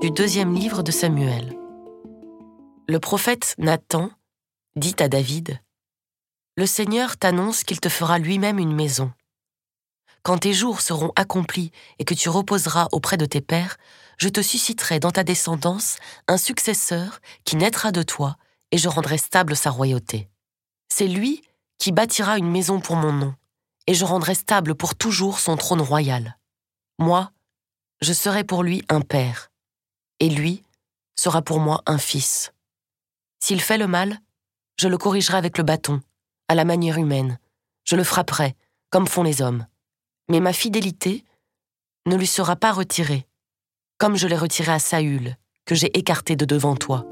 du deuxième livre de Samuel. Le prophète Nathan dit à David, Le Seigneur t'annonce qu'il te fera lui-même une maison. Quand tes jours seront accomplis et que tu reposeras auprès de tes pères, je te susciterai dans ta descendance un successeur qui naîtra de toi, et je rendrai stable sa royauté. C'est lui qui bâtira une maison pour mon nom, et je rendrai stable pour toujours son trône royal. Moi, je serai pour lui un père, et lui sera pour moi un fils. S'il fait le mal, je le corrigerai avec le bâton, à la manière humaine, je le frapperai, comme font les hommes. Mais ma fidélité ne lui sera pas retirée, comme je l'ai retirée à Saül, que j'ai écarté de devant toi.